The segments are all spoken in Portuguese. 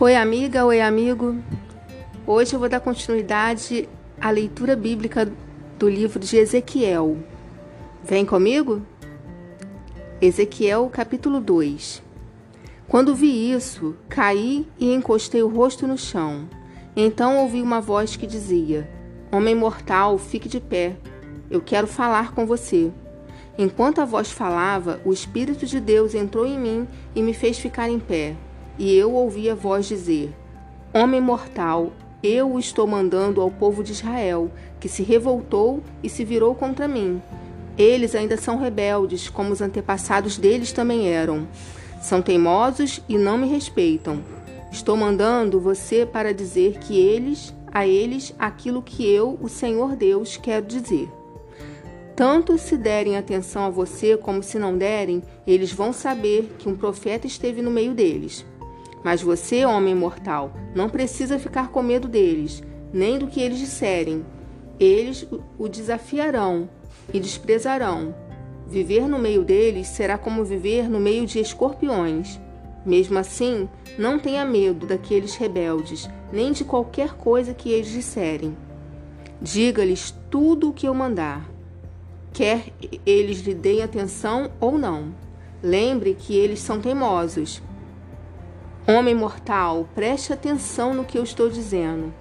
Oi, amiga, oi, amigo. Hoje eu vou dar continuidade à leitura bíblica do livro de Ezequiel. Vem comigo? Ezequiel, capítulo 2. Quando vi isso, caí e encostei o rosto no chão. Então ouvi uma voz que dizia: Homem mortal, fique de pé. Eu quero falar com você. Enquanto a voz falava, o Espírito de Deus entrou em mim e me fez ficar em pé. E eu ouvi a voz dizer: Homem mortal, eu o estou mandando ao povo de Israel, que se revoltou e se virou contra mim. Eles ainda são rebeldes, como os antepassados deles também eram. São teimosos e não me respeitam. Estou mandando você para dizer que eles, a eles, aquilo que eu, o Senhor Deus, quero dizer. Tanto se derem atenção a você como se não derem, eles vão saber que um profeta esteve no meio deles. Mas você, homem mortal, não precisa ficar com medo deles, nem do que eles disserem. Eles o desafiarão e desprezarão. Viver no meio deles será como viver no meio de escorpiões. Mesmo assim, não tenha medo daqueles rebeldes, nem de qualquer coisa que eles disserem. Diga-lhes tudo o que eu mandar, quer eles lhe deem atenção ou não. Lembre que eles são teimosos Homem mortal, preste atenção no que eu estou dizendo.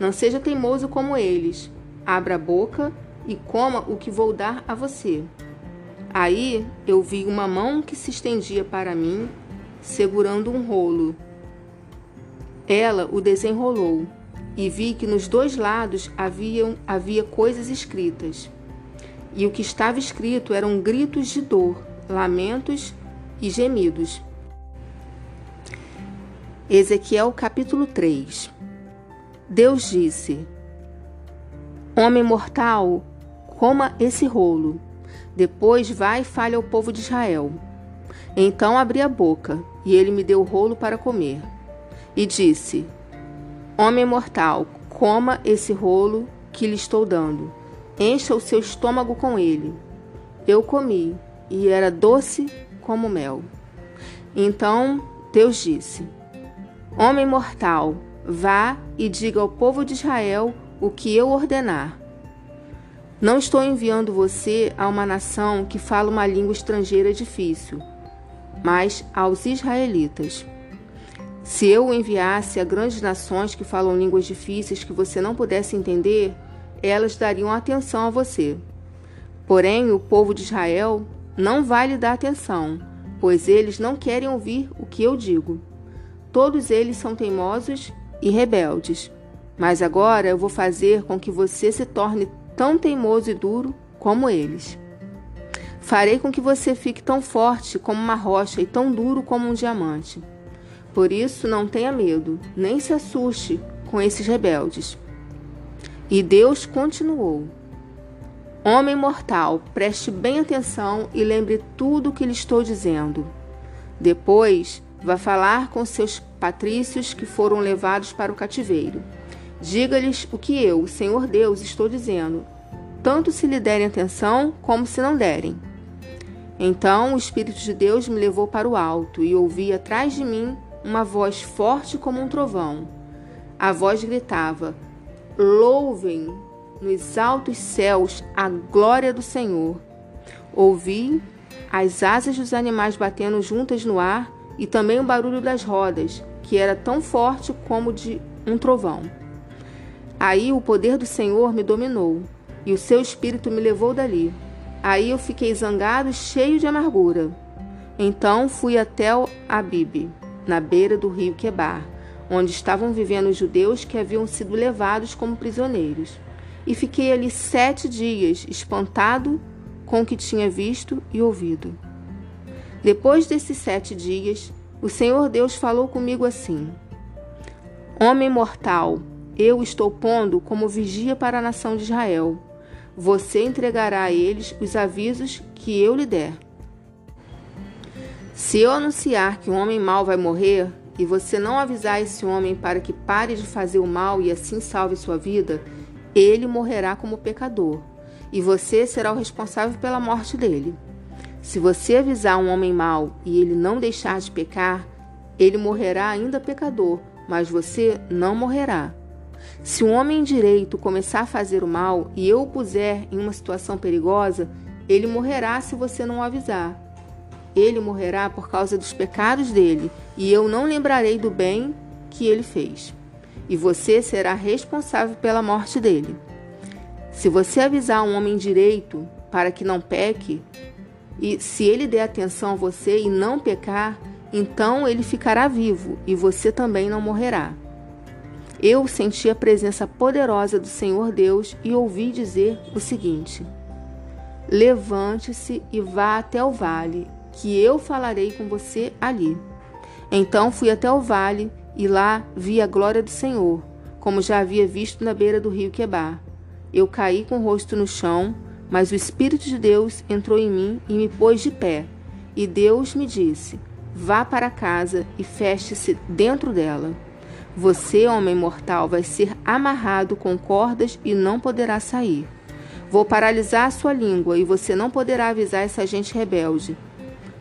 Não seja teimoso como eles. Abra a boca e coma o que vou dar a você. Aí eu vi uma mão que se estendia para mim, segurando um rolo. Ela o desenrolou e vi que nos dois lados haviam, havia coisas escritas. E o que estava escrito eram gritos de dor, lamentos e gemidos. Ezequiel capítulo 3 Deus disse: Homem mortal, coma esse rolo. Depois vai e fale ao povo de Israel. Então abri a boca, e ele me deu o rolo para comer. E disse: Homem mortal, coma esse rolo que lhe estou dando. Encha o seu estômago com ele. Eu comi, e era doce como mel. Então Deus disse: Homem mortal, vá e diga ao povo de Israel o que eu ordenar. Não estou enviando você a uma nação que fala uma língua estrangeira difícil, mas aos israelitas. Se eu o enviasse a grandes nações que falam línguas difíceis que você não pudesse entender, elas dariam atenção a você. Porém, o povo de Israel não vai lhe dar atenção, pois eles não querem ouvir o que eu digo. Todos eles são teimosos e rebeldes. Mas agora eu vou fazer com que você se torne tão teimoso e duro como eles. Farei com que você fique tão forte como uma rocha e tão duro como um diamante. Por isso, não tenha medo, nem se assuste com esses rebeldes. E Deus continuou: Homem mortal, preste bem atenção e lembre tudo o que lhe estou dizendo. Depois, Vá falar com seus patrícios que foram levados para o cativeiro. Diga-lhes o que eu, o Senhor Deus, estou dizendo, tanto se lhe derem atenção como se não derem. Então o Espírito de Deus me levou para o alto e ouvi atrás de mim uma voz forte como um trovão. A voz gritava: Louvem nos altos céus a glória do Senhor. Ouvi as asas dos animais batendo juntas no ar e também o barulho das rodas, que era tão forte como de um trovão. Aí o poder do Senhor me dominou, e o seu espírito me levou dali. Aí eu fiquei zangado e cheio de amargura. Então fui até o Abibe, na beira do rio Quebar, onde estavam vivendo os judeus que haviam sido levados como prisioneiros. E fiquei ali sete dias, espantado com o que tinha visto e ouvido. Depois desses sete dias, o Senhor Deus falou comigo assim: Homem mortal, eu estou pondo como vigia para a nação de Israel. Você entregará a eles os avisos que eu lhe der. Se eu anunciar que um homem mau vai morrer, e você não avisar esse homem para que pare de fazer o mal e assim salve sua vida, ele morrerá como pecador, e você será o responsável pela morte dele. Se você avisar um homem mau e ele não deixar de pecar, ele morrerá ainda pecador, mas você não morrerá. Se um homem direito começar a fazer o mal e eu o puser em uma situação perigosa, ele morrerá se você não o avisar. Ele morrerá por causa dos pecados dele, e eu não lembrarei do bem que ele fez. E você será responsável pela morte dele. Se você avisar um homem direito para que não peque, e se ele der atenção a você e não pecar, então ele ficará vivo e você também não morrerá. Eu senti a presença poderosa do Senhor Deus e ouvi dizer o seguinte: Levante-se e vá até o vale, que eu falarei com você ali. Então fui até o vale e lá vi a glória do Senhor, como já havia visto na beira do rio Quebar. Eu caí com o rosto no chão, mas o Espírito de Deus entrou em mim e me pôs de pé. E Deus me disse: Vá para casa e feche-se dentro dela. Você, homem mortal, vai ser amarrado com cordas e não poderá sair. Vou paralisar sua língua e você não poderá avisar essa gente rebelde.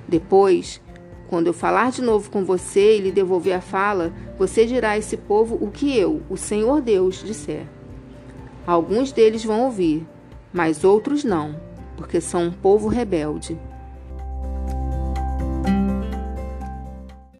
Depois, quando eu falar de novo com você e lhe devolver a fala, você dirá a esse povo o que eu, o Senhor Deus, disser. Alguns deles vão ouvir, mas outros não, porque são um povo rebelde.